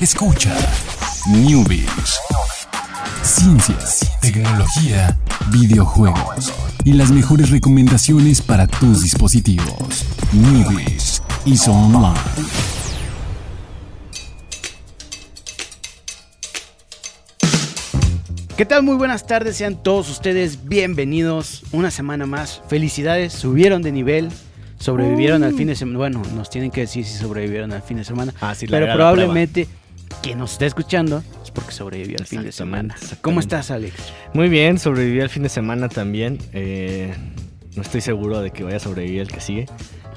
Escucha Newbies. Ciencias, tecnología, videojuegos y las mejores recomendaciones para tus dispositivos. Newbies y Online. ¿Qué tal? Muy buenas tardes, sean todos ustedes bienvenidos una semana más. Felicidades, subieron de nivel, sobrevivieron al fin de semana. Bueno, nos tienen que decir si sobrevivieron al fin de semana. Ah, sí, la pero la probablemente quien nos está escuchando es porque sobrevivió al fin de semana. ¿Cómo estás, Alex? Muy bien, sobreviví al fin de semana también. Eh, no estoy seguro de que vaya a sobrevivir el que sigue.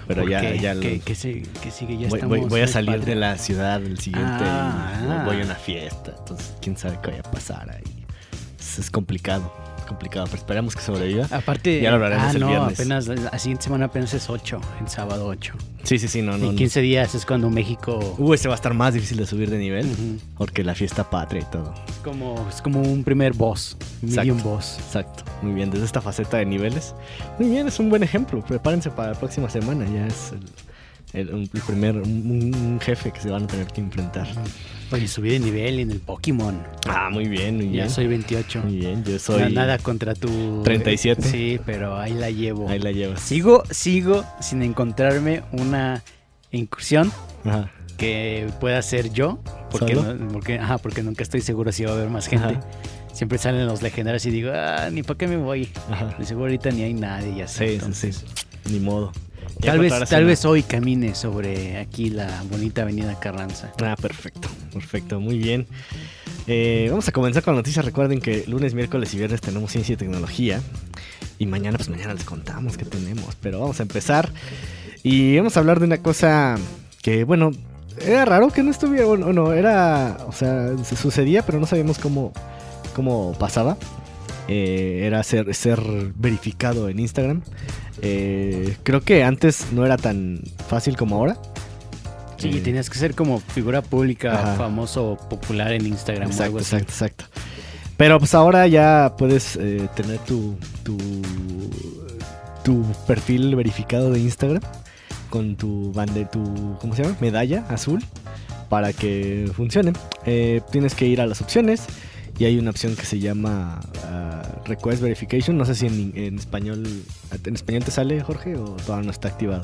Pero ¿Por ya, qué? ya lo- ¿Qué, qué sigue? Ya voy, estamos voy- voy a salir de la ciudad el siguiente Ah. y voy a una fiesta. Entonces, quién sabe qué vaya a pasar ahí. Es complicado, complicado, pero esperamos que sobreviva. Aparte, Ya lo hablaremos ah, el no, viernes. apenas la siguiente semana apenas es 8, en sábado 8. Sí, sí, sí, no, no. en no. 15 días es cuando México Uh, ese va a estar más difícil de subir de nivel. Ujú. Porque la fiesta patria y todo. como, es como un primer boss, medium Exacto. boss. Exacto, muy bien, desde esta faceta de niveles. Muy bien, es un buen ejemplo. Prepárense para la próxima semana, ya es el, el- un- el primer un, un jefe que se van a tener que enfrentar. Oye, subí de nivel en el Pokémon. Ah, muy bien, muy bien. Ya soy 28. Muy bien, yo soy. Nada contra tu... 37. Sí, pero ahí la llevo. Ahí la llevas. Sigo, sigo sin encontrarme una incursión Ajá. que pueda ser yo. Porque, ¿Solo? no- porque, ajá, porque nunca estoy seguro si va a haber más gente. Ajá. Siempre salen los legendarios y digo, ah, ni para qué me voy. Ajá. De seguro ahorita ni hay nadie, ya sé. Sí, sí, entonces, sí. Ni modo. Tal vez, tal vez hoy camine sobre aquí la bonita avenida Carranza. Ah, perfecto, perfecto, muy bien. Eh, vamos a comenzar con noticias. Recuerden que lunes, miércoles y viernes tenemos ciencia y tecnología. Y mañana, pues mañana les contamos qué tenemos. Pero vamos a empezar. Y vamos a hablar de una cosa que, bueno, era raro que no estuviera. Bueno, no, era. O sea, se sucedía, pero no sabíamos cómo, cómo pasaba. Eh, era ser, ser verificado en Instagram. Eh, creo que antes no era tan fácil como ahora. Sí, Eh, tenías que ser como figura pública, Ajá. famoso, popular en Instagram o Exacto, algo así. exacto, exacto. Pero pues ahora ya puedes eh, tener tu, tu, tu perfil verificado de Instagram con tu bande, tu, ¿cómo se llama? Medalla azul para que funcione. Eh, tienes que ir a las opciones y hay una opción que se llama ah, Request Verification. No sé si en, en español, en español te sale, Jorge, o todavía no está activado.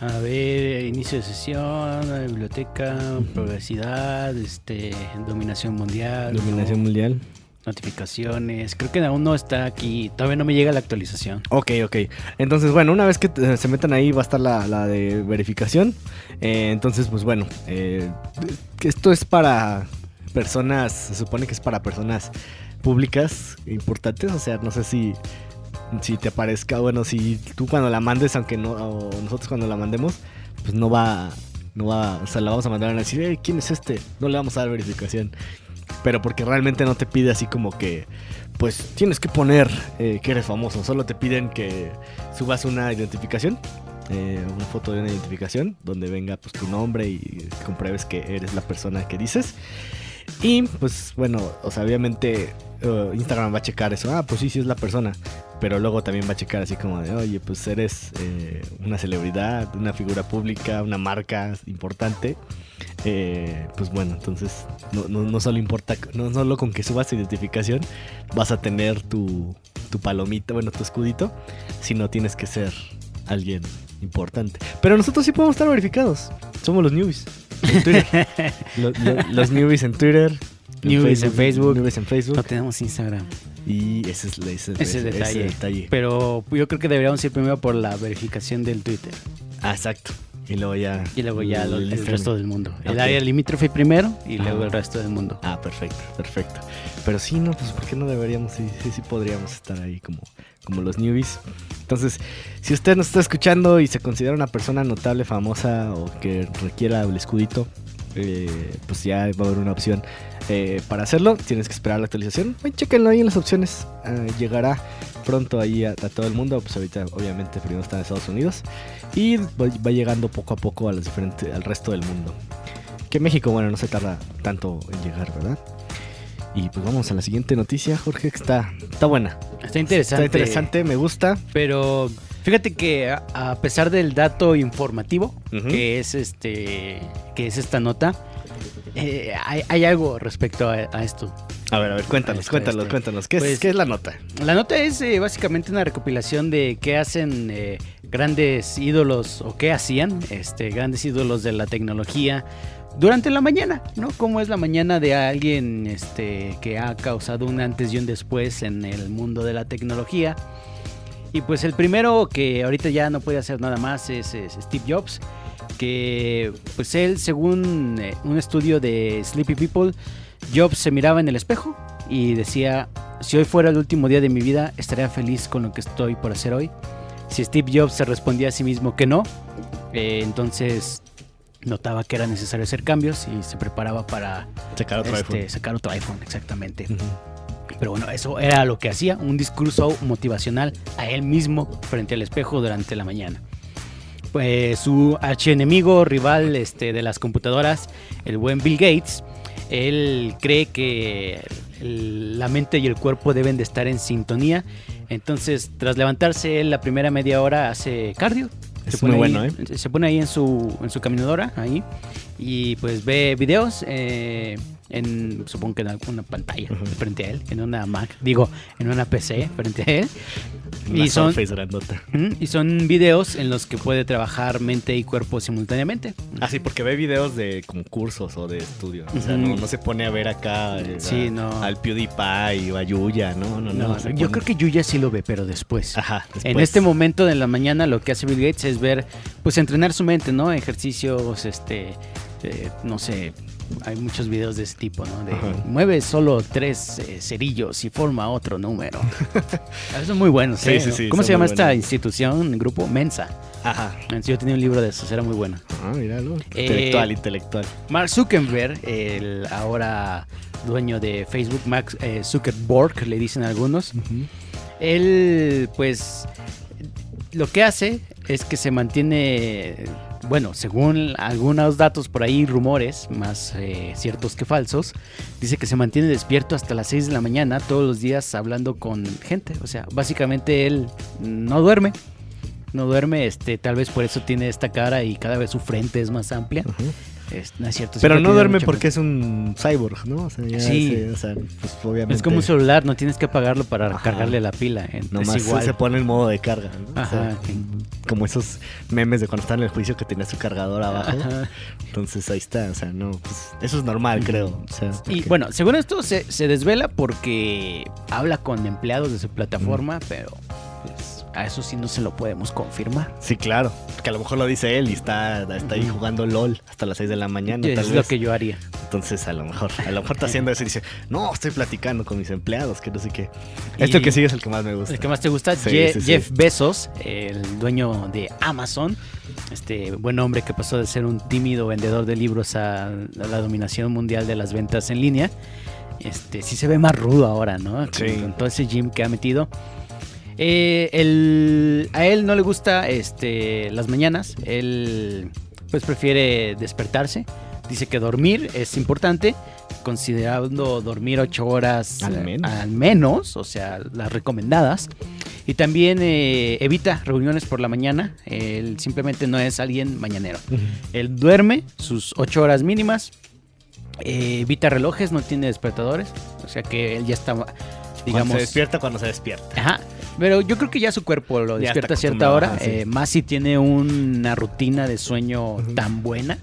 A ver, inicio de sesión, biblioteca, privacidad, este, dominación mundial, Dominación ¿no? mundial. notificaciones. Creo que aún no está aquí, todavía no me llega la actualización. Ok, ok. Entonces, bueno, una vez que se metan ahí va a estar la, la de verificación. Eh, entonces, pues bueno, eh, esto es para personas, se supone que es para personas públicas importantes. O sea, no sé si, si te aparezca, bueno, si tú cuando la mandes, aunque no, o nosotros cuando la mandemos, pues no va, no va, o sea, la vamos a mandar a decir, "Eh, ¿quién es este? No le vamos a dar verificación. Pero porque realmente no te pide así como que, pues tienes que poner eh, que eres famoso. Solo te piden que subas una identificación, eh, una foto de una identificación, donde venga pues tu nombre y compruebes que eres la persona que dices. Y pues bueno, o sea, obviamente eh, Instagram va a checar eso. Ah, pues sí, sí es la persona. Pero luego también va a checar así como de, oye, pues eres eh, una celebridad, una figura pública, una marca importante. Eh, pues bueno, entonces no, solo importa, no solo con que subas tu identificación vas a tener tu, tu palomita, bueno, tu escudito, sino tienes que ser alguien importante. Pero nosotros sí podemos estar verificados. Somos los newbies. En Twitter. Lo- lo- los newbies en Twitter. Newbies en Facebook. Newbies en Facebook. No tenemos Instagram. Y ese es, ese, Ese ese- detalle. detalle. Pero yo creo que deberíamos ir primero por la verificación del Twitter. Ah, exacto. Y luego ya. Y luego ya el, resto del mundo. El área limítrofe primero y luego el resto del mundo. Ah, perfecto, perfecto. Pero sí, no, pues ¿por qué no deberíamos? Sí, sí, sí podríamos estar ahí como, como los newbies. Entonces, si usted nos está escuchando y se considera una persona notable, famosa o que requiera el escudito, eh, pues ya va a haber una opción eh, para hacerlo. Tienes que esperar la actualización. Ay, chéquenlo ahí en las opciones. Ah, llegará pronto ahí a, todo el mundo. Pues ahorita, obviamente, primero está en Estados Unidos. Y va, va llegando poco a poco a los diferentes, al resto del mundo. Que México, bueno, no se tarda tanto en llegar, ¿verdad? Y pues vamos a la siguiente noticia, Jorge, que está, está buena. Está interesante. Está interesante, me gusta. Pero fíjate que a, pesar del dato informativo que es este que es esta nota, Eh, hay, hay algo respecto a, a esto. A ver, a ver, cuéntanos, Este, cuéntanos, este, cuéntanos. ¿Qué, es, pues- qué es la nota? La nota es eh, básicamente una recopilación de qué hacen eh, grandes ídolos o qué hacían este, grandes ídolos de la tecnología durante la mañana, ¿no? Cómo es la mañana de alguien este, que ha causado un antes y un después en el mundo de la tecnología. Y pues el primero que ahorita ya no puede hacer nada más es, es Steve Jobs, que pues él, según eh, un estudio de Sleepy People, Jobs se miraba en el espejo y decía, si hoy fuera el último día de mi vida, estaría feliz con lo que estoy por hacer hoy. Si Steve Jobs se respondía a sí mismo que no, eh, entonces notaba que era necesario hacer cambios y se preparaba para Sacar otro este, iPhone. sacar otro iPhone, exactamente. Pero bueno, eso era lo que hacía, un discurso motivacional a él mismo frente al espejo durante la mañana. Pues su archienemigo, rival este, de las computadoras, el buen Bill Gates, él cree que el- la mente y el cuerpo deben de estar en sintonía. Entonces, tras levantarse él la primera media hora hace cardio. Es pone muy ahí- bueno, ¿eh? Se pone ahí en su, en su caminadora, ahí, y pues ve videos eh, en, supongo que en alguna pantalla frente a él, en una Mac, digo, en una PC frente a él. Una Y son, y videos en los que puede trabajar mente y cuerpo simultáneamente. Ah, sí, porque ve videos de como cursos o de estudio. O sea, no, no se pone a ver acá eh, Sí, a- no. al PewDiePie o a Yuya, no, no, no. Yo creo que Yuya sí lo ve, pero después. Ajá, En después. este momento de la mañana lo que hace Bill Gates es ver, pues entrenar su mente, ¿no? Ejercicios, este, eh, no sé, hay muchos videos de ese tipo, ¿no? De Ajá. mueve solo tres eh, cerillos y forma otro número. Son muy buenos, Sí, ¿eh? sí, sí, ¿Cómo se llama esta institución, grupo? Mensa. Ajá. Yo tenía un libro de esos, era muy bueno. Ah, míralo. Eh, Intelectual, intelectual. Mark Zuckerberg, el ahora dueño de Facebook, Max eh, Zuckerberg, le dicen algunos, él pues lo que hace es que se mantiene, bueno, según algunos datos por ahí, rumores, más eh, ciertos que falsos, dice que se mantiene despierto hasta las 6 de la mañana todos los días hablando con gente. O sea, básicamente él no duerme. No duerme, este, tal vez por eso tiene esta cara y cada vez su frente es más amplia. Es- no es cierto. Pero no duerme porque es un cyborg, ¿no? O sea, ya Sí. ese- o sea, pues obviamente. Es como un celular, no tienes que apagarlo para Ajá. cargarle la pila. en- Nomás es igual. se pone en modo de carga. ¿no? O sea, como esos memes de cuando están en el juicio que tenía su cargador abajo. Ajá. Entonces ahí está, o sea, no, pues eso es normal, creo. O sea, Y bueno, según esto se, se desvela porque habla con empleados de su plataforma, pero a eso sí no se lo podemos confirmar. Sí, claro. Que a lo mejor lo dice él y está, está ahí jugando LOL hasta las 6 de la mañana. es tal lo vez. que yo haría. Entonces, a lo mejor, a lo mejor está haciendo eso y dice, no, estoy platicando con mis empleados, que no sé qué. Y- Este que sigue es el que más me gusta. El que más te gusta, Sí, Je- sí, sí. Jeff Bezos, el dueño de Amazon, este buen hombre que pasó de ser un tímido vendedor de libros a, a la dominación mundial de las ventas en línea. Este sí se ve más rudo ahora, ¿no? Con, con todo ese gym que ha metido. Eh, el- a él no le gusta este, las mañanas. Él pues prefiere despertarse. Dice que dormir es importante, considerando dormir ocho horas Al eh, menos. al menos, o sea, las recomendadas. Y también eh, evita reuniones por la mañana. Él simplemente no es alguien mañanero. Él duerme sus ocho horas mínimas. eh, evita relojes, no tiene despertadores. O sea que él ya está, Cuando digamos... se despierta cuando se despierta. Ajá. Pero yo creo que ya su cuerpo lo despierta a cierta hora. ajá, sí. eh, más si tiene una rutina de sueño tan buena.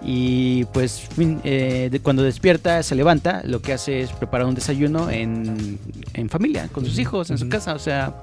Y pues fin- eh, de- cuando despierta, se levanta, lo que hace es preparar un desayuno en, en familia, con sus hijos, en su casa. O sea,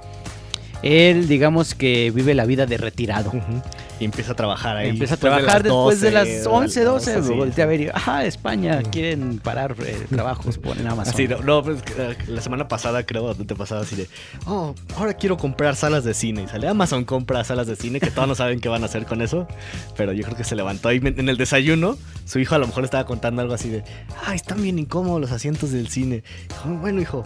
él digamos que vive la vida de retirado. Ujú. Y empieza a trabajar ahí. Empieza a después de trabajar las después de 12, las 11, 12. así, voltea a sí. ver y, ajá, España, Ujú. quieren parar eh, trabajos, ponen Amazon. Así, no, no, pues, eh, la semana pasada creo, te pasaba así de, oh, ahora quiero comprar salas de cine. Y sale Amazon compra salas de cine, que todos no saben qué van a hacer con eso. Pero yo creo que se levantó ahí en el desayuno. Su hijo a lo mejor estaba contando algo así de, ay, están bien incómodos los asientos del cine. Dijo, bueno, hijo,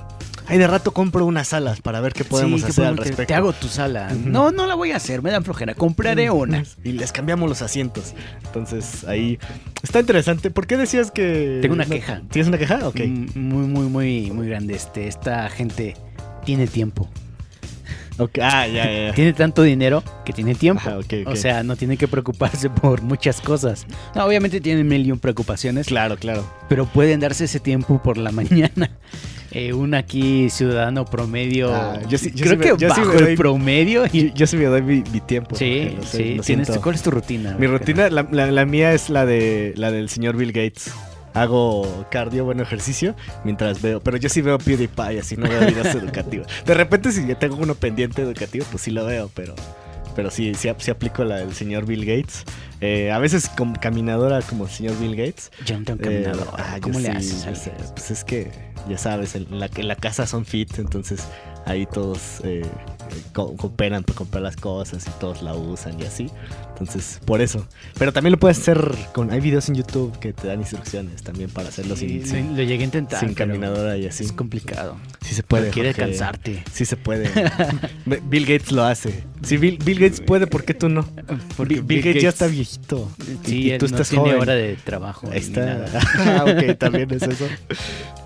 ahí de rato compro unas salas para ver qué podemos Sí, ¿qué hacer al podemos respecto. Te hago tu sala. No, no la voy a hacer, me dan flojera. Compraré una. Y les cambiamos los asientos. Entonces ahí está interesante. ¿Por qué decías que... Tengo una no- queja. ¿Tienes una queja? Ok. Mm, Muy, muy, muy, muy grande. Este, esta gente tiene tiempo. Ok, Ah, ya, ya. ya. Tiene tanto dinero que tiene tiempo. Ajá, ok, ok. O sea, no tiene que preocuparse por muchas cosas. No, obviamente tiene mil y un preocupaciones, Claro, claro. pero pueden darse ese tiempo por la mañana. Eh, un aquí ciudadano promedio, Ah, yo sí- yo creo sí me- que yo sí bajo me doy- el promedio. Y, yo sí me doy mi, mi tiempo. sí, lo sé, sí. lo tienes- siento. ¿Cuál es tu rutina? Mi rutina, la, la- la mía es la de la del señor Bill Gates. Hago cardio, bueno, ejercicio, mientras veo. Pero yo sí veo PewDiePie, así no veo videos educativos. De repente, si tengo uno pendiente educativo, pues sí lo veo, pero. Pero sí, sí, sí aplico la del señor Bill Gates. Eh, a veces con caminadora como el señor Bill Gates. Yo no tengo Eh, caminador. ah, yo ¿Cómo le sí, haces? Pues es que, ya sabes, en la, en la casa son fit, entonces ahí todos eh, co- cooperan para comprar las cosas y todos la usan y así. Entonces, por eso. Pero también lo puedes hacer con. Hay videos en YouTube que te dan instrucciones también para hacerlo Sí, sin, sin, lo, llegué a intentar. sin caminadora y así. Es complicado. Sí se puede. Quiere cansarte. Sí se puede. Bill Gates lo hace. Si Bill, Bill Gates puede, ¿por qué tú no? Porque Bill, Bill Gates, ya está viejito. Y- Sí, y, él tú no estás tiene joven. hora de trabajo. Está. nada. Ah, ok, también es eso.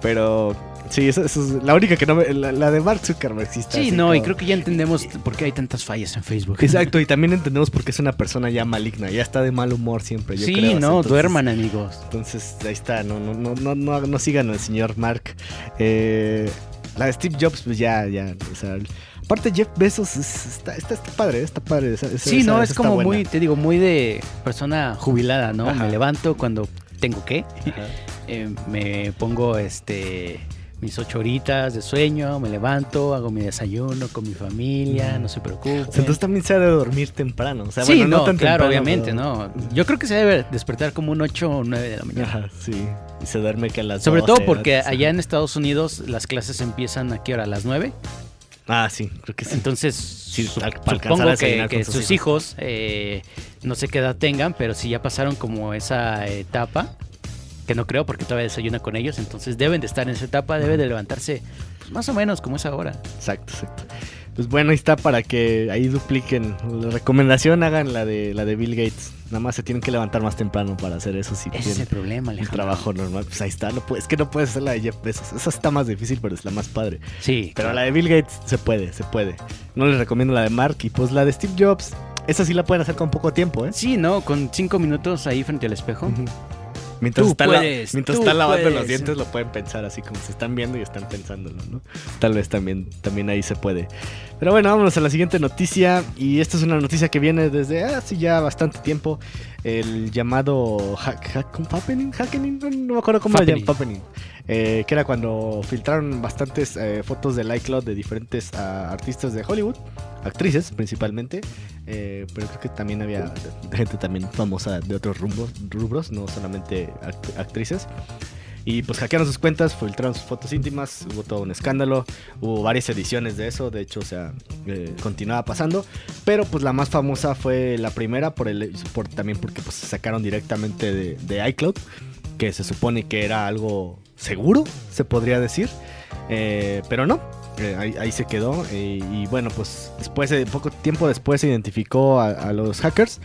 Pero sí, eso, eso es la única que no me, la, la de Mark Zuckerberg sí está Sí, no, y creo que ya entendemos por qué hay tantas fallas en Facebook. Exacto, y también entendemos por qué es una persona ya maligna, ya está de mal humor siempre, yo sí, creo. no, Entonces- duerman, amigos. Entonces, ahí está, no, no, no, no, no, no sigan al señor Mark. Eh, la de Steve Jobs, pues ya, ya, o sea, aparte Jeff Bezos es- está, está, está padre, está padre. esa- esa- Sí, esa- no, esa es como buena. muy, te digo, muy de persona jubilada, ¿no? Ajá. Me levanto cuando tengo que, eh, me pongo este mis ocho horitas de sueño, me levanto, hago mi desayuno con mi familia, no se. O sea, entonces también se ha de dormir temprano. O sea, sí, bueno, no, tan claro, temprano, obviamente, pero- ¿no? Yo creo que se debe despertar como un 8 o 9 de la mañana. Ajá, sí. Y se duerme que a las Sobre 12, todo porque allá en Estados Unidos las clases empiezan a qué hora, a las 9. Ah, sí, creo que sí. Entonces, Sí, supongo que, sus hijos, eh, no sé qué edad tengan, pero si ya pasaron como esa etapa, que no creo porque todavía desayuna con ellos, entonces deben de estar en esa etapa, deben de levantarse pues, más o menos como es ahora. Exacto, exacto. Pues bueno, ahí está para que ahí dupliquen. La recomendación hagan la de la de Bill Gates. Nada más se tienen que levantar más temprano para hacer eso si Ese es el problema, un Alejandro. trabajo normal. Pues ahí está, no puedes, es que no puedes hacer la de Jeff Bezos. Esa está más difícil, pero es la más padre. Sí, Pero claro. la de Bill Gates se puede, se puede. No les recomiendo la de Mark y pues la de Steve Jobs. Esa sí la pueden hacer con poco tiempo, ¿eh? Sí, ¿no? Con cinco minutos ahí frente al espejo. Mientras, Tú está la- mientras tú lavando los dientes lo pueden pensar así como se están viendo y están pensándolo, ¿no? Tal vez también, también ahí se puede. Pero bueno, vámonos a la siguiente noticia. Y esta es una noticia que viene desde hace ya bastante tiempo. El llamado hack, hack- happening, happening, no, no me acuerdo cómo lo llaman, happening. Eh, que era cuando filtraron bastantes eh, fotos del iCloud de diferentes ah, artistas de Hollywood, actrices principalmente, eh, pero creo que también había gente también famosa de otros rumbos, rubros, no solamente act- actrices. Y pues hackearon sus cuentas, filtraron sus fotos íntimas, hubo todo un escándalo, hubo varias ediciones de eso, de hecho, o sea, continuaba pasando, pero pues la más famosa fue la primera, por el, por, también porque pues se sacaron directamente de iCloud, que se supone que era algo seguro, se podría decir, eh, pero no, eh, ahí, ahí se quedó, eh, y bueno, pues después, de poco tiempo después se identificó a, los hackers,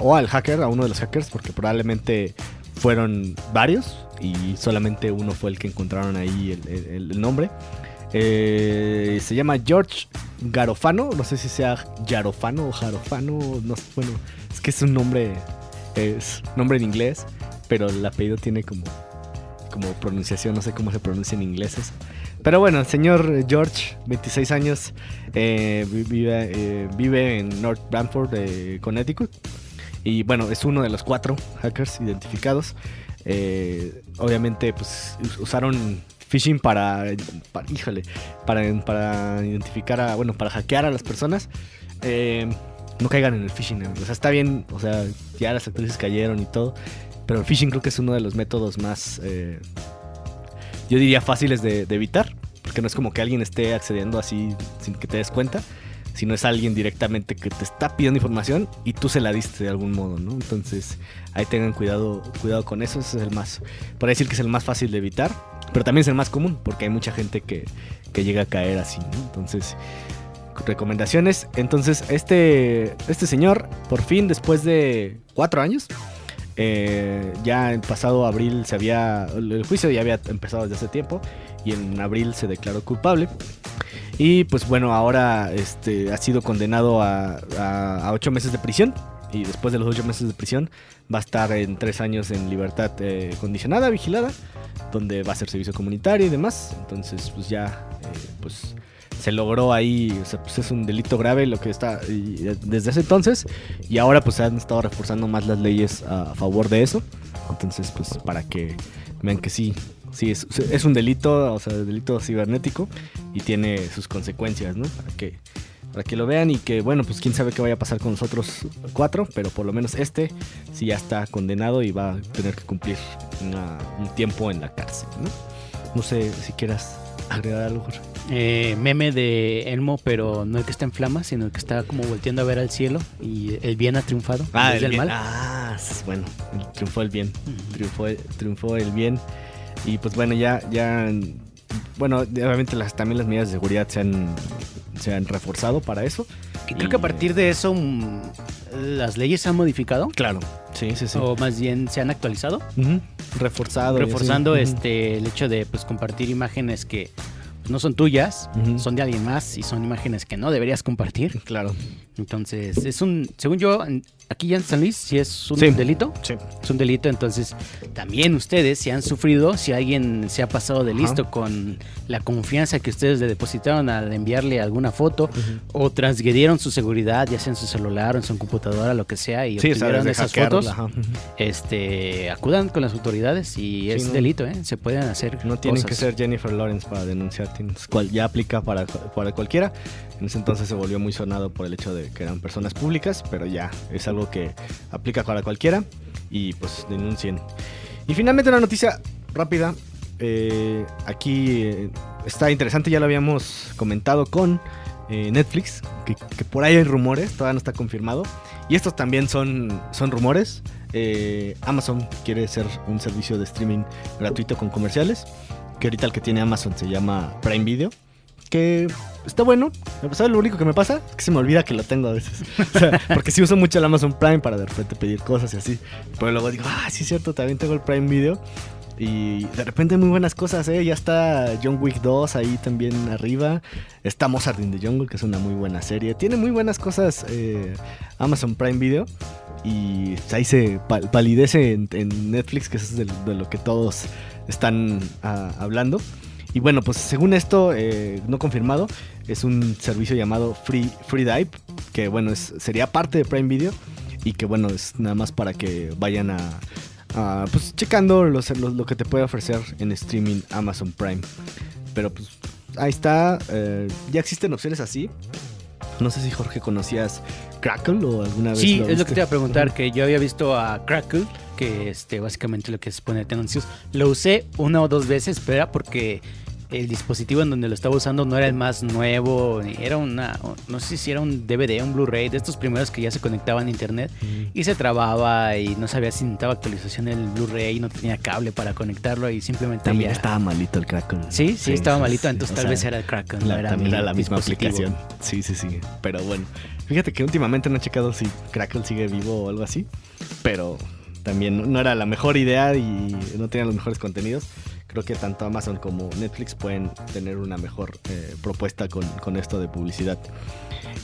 o al hacker, a uno de los hackers, porque probablemente fueron varios y solamente uno fue el que encontraron ahí el, el- nombre. Se llama George Garofano, no sé si sea Garofano o Jarofano, no bueno, es que es un nombre, es nombre en inglés, pero el apellido tiene como, como pronunciación, no sé cómo se pronuncia en inglés eso. Pero bueno, el señor George, 26 años, eh, vi- vive, eh, vive en North Bramford, eh, Connecticut. Y bueno, es uno de los cuatro hackers identificados. Eh, obviamente, pues us- usaron phishing para, para- híjole, para, para identificar a, bueno, para hackear a las personas. No caigan en el phishing. O sea, está bien, o sea, ya las actrices cayeron y todo. Pero el phishing creo que es uno de los métodos más, eh, yo diría, fáciles de, evitar. Porque no es como que alguien esté accediendo así sin que te des cuenta sino es alguien directamente que te está pidiendo información y tú se la diste de algún modo, ¿no? Entonces, ahí tengan cuidado, cuidado con eso, ese es el más, por decir que es el más fácil de evitar, pero también es el más común, porque hay mucha gente que, que llega a caer así, ¿no? Entonces, recomendaciones. Entonces, este, este señor, por fin, después de cuatro años, eh, ya en pasado abril se había, el juicio ya había empezado desde hace tiempo, y en abril se declaró culpable. Y pues bueno, ahora este, ha sido condenado a, a, a ocho meses de prisión. Y después de los ocho meses de prisión va a estar en tres años en libertad eh, condicionada, vigilada, donde va a hacer servicio comunitario y demás. Entonces pues ya eh, pues se logró ahí, o sea, pues es un delito grave lo que está y, eh, desde ese entonces. Y ahora pues se han estado reforzando más las leyes a favor de eso. Entonces pues para que vean que sí, sí, es, es un delito, o sea, delito cibernético y tiene sus consecuencias, ¿no? Que, para que lo vean y que, bueno, pues quién sabe qué vaya a pasar con los otros cuatro, pero por lo menos este sí ya está condenado y va a tener que cumplir una- un tiempo en la cárcel, ¿no? No sé si quieras agregar algo, Jorge. Eh, meme de Elmo, pero no el que está en flamas, sino el que está como volteando a ver al cielo y el bien ha triunfado del bien. mal. Ah, bueno, el- triunfó el bien. Triunfó, triunfó el bien. Y pues bueno, ya, ya, bueno, obviamente las, también las medidas de seguridad se han, se han reforzado para eso. Y creo que a partir de eso mm, las leyes se han modificado, Claro, sí, sí, sí. o más bien se han actualizado, Reforzado. reforzando este el hecho de pues compartir imágenes que pues, no son tuyas, son de alguien más y son imágenes que no deberías compartir. Claro. Entonces, es un, según yo, aquí ya en San Luis, si es un Sí. delito, Sí. es un delito, entonces también ustedes si han sufrido, si alguien se ha pasado de Ajá. listo con la confianza que ustedes le depositaron al enviarle alguna foto o transgredieron su seguridad, ya sea en su celular o en su computadora, lo que sea, y Sí, obtuvieron esas hackearla, fotos, este, acudan con las autoridades y es no. delito, ¿eh? Se pueden hacer No tienen cosas. que ser Jennifer Lawrence para denunciar, cual ya aplica para, para cualquiera. En ese entonces se volvió muy sonado por el hecho de que eran personas públicas, pero ya es algo que aplica para cualquiera y pues denuncien. Y finalmente una noticia rápida. eh, aquí eh, está interesante, ya lo habíamos comentado con eh, Netflix, que, que por ahí hay rumores, todavía no está confirmado. Y estos también son, son rumores. Amazon quiere ser un servicio de streaming gratuito con comerciales. Que ahorita el que tiene Amazon se llama Prime Video. Que está bueno. ¿Sabes lo único que me pasa? Es que se me olvida que lo tengo a veces. Porque sí uso mucho el Amazon Prime para de repente pedir cosas y así. Pero luego digo, ah, sí es cierto, también tengo el Prime Video. Y de repente muy buenas cosas, ¿eh? Ya está John Wick 2 ahí también arriba. Está Mozart in the Jungle, que es una muy buena serie. Tiene muy buenas cosas eh, Amazon Prime Video. Y ahí se pal- palidece en, Netflix, que es de, de lo que todos están ah, hablando. Y bueno, pues según esto, eh, no confirmado, es un servicio llamado Free, Free Dive, que bueno, es, sería parte de Prime Video y que bueno, es nada más para que vayan a, a, pues checando los- los- lo que te puede ofrecer en streaming Amazon Prime. Pero pues ahí está, eh, ya existen opciones así. No sé si Jorge conocías Crackle o alguna vez. Sí, lo es lo que te iba a preguntar, que yo había visto a Crackle, que este, básicamente lo que es ponerte anuncios. Lo usé una o dos veces, pero era porque el dispositivo en donde lo estaba usando no era el más nuevo, era una, no sé si era un DVD, un Blu-ray, de estos primeros que ya se conectaban a internet Mm. y se trababa y no sabía si necesitaba actualización el Blu-ray, no tenía cable para conectarlo y simplemente También estaba malito el Crackle. Sí, sí, estaba malito, sí, entonces tal sea, vez era el Crackle, no La, era, también mi era la misma aplicación. Sí, sí, sí. Pero bueno, fíjate que últimamente no he checado si Crackle sigue vivo o algo así. Pero también no- era la mejor idea y no tenía los mejores contenidos. Creo que tanto Amazon como Netflix pueden tener una mejor eh, propuesta con, con esto de publicidad.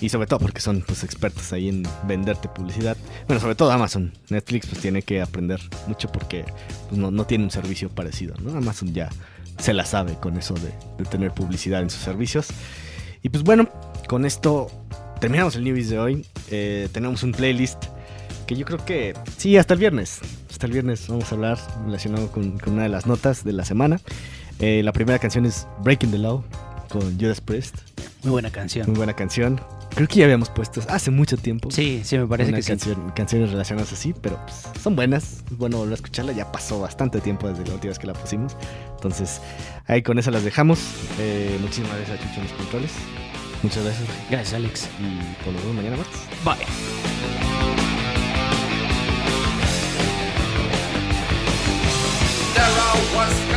Y sobre todo porque son pues, expertos ahí en venderte publicidad. Bueno, sobre todo Amazon. Netflix pues tiene que aprender mucho porque pues, no, no tiene un servicio parecido. ¿no? Amazon ya se la sabe con eso de, de tener publicidad en sus servicios. Y pues bueno, con esto terminamos el Newbies de hoy. Eh, tenemos un playlist que yo creo que sí, hasta el viernes. Hasta el viernes vamos a hablar relacionado con, con una de las notas de la semana. Eh, la primera canción es Breaking the Law con Judas Priest. Muy buena canción. Muy buena canción. Creo que ya habíamos puesto hace mucho tiempo. Sí, sí, me parece que sí. canciones relacionadas así, pero pues, son buenas. Es bueno volver a escucharla. Ya pasó bastante tiempo desde la última vez que la pusimos. Entonces, ahí con esa las dejamos. Eh, muchísimas gracias a Chucho en los controles. Muchas gracias. Gracias, Alex. Y pues nos vemos mañana martes. Bye. Was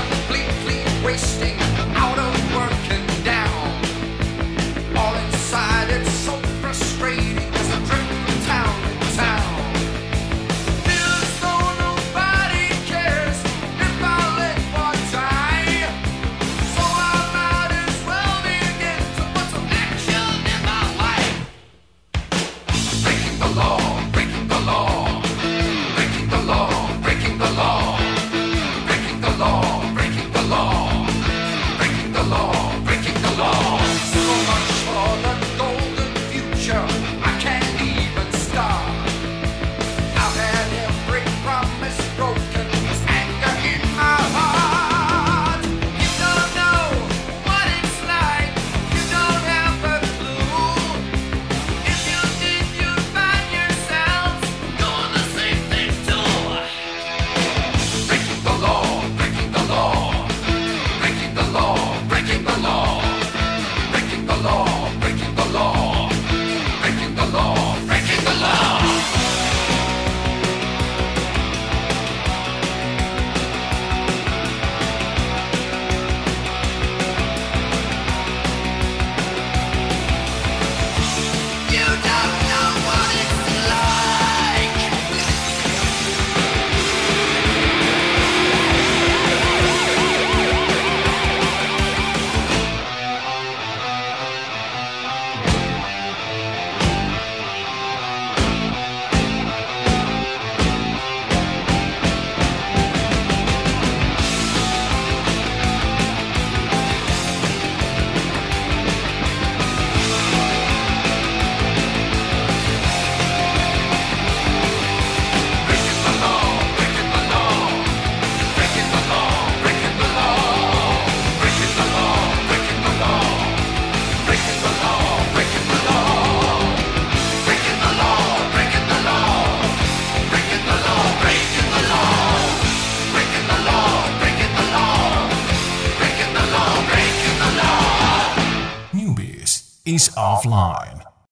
fly.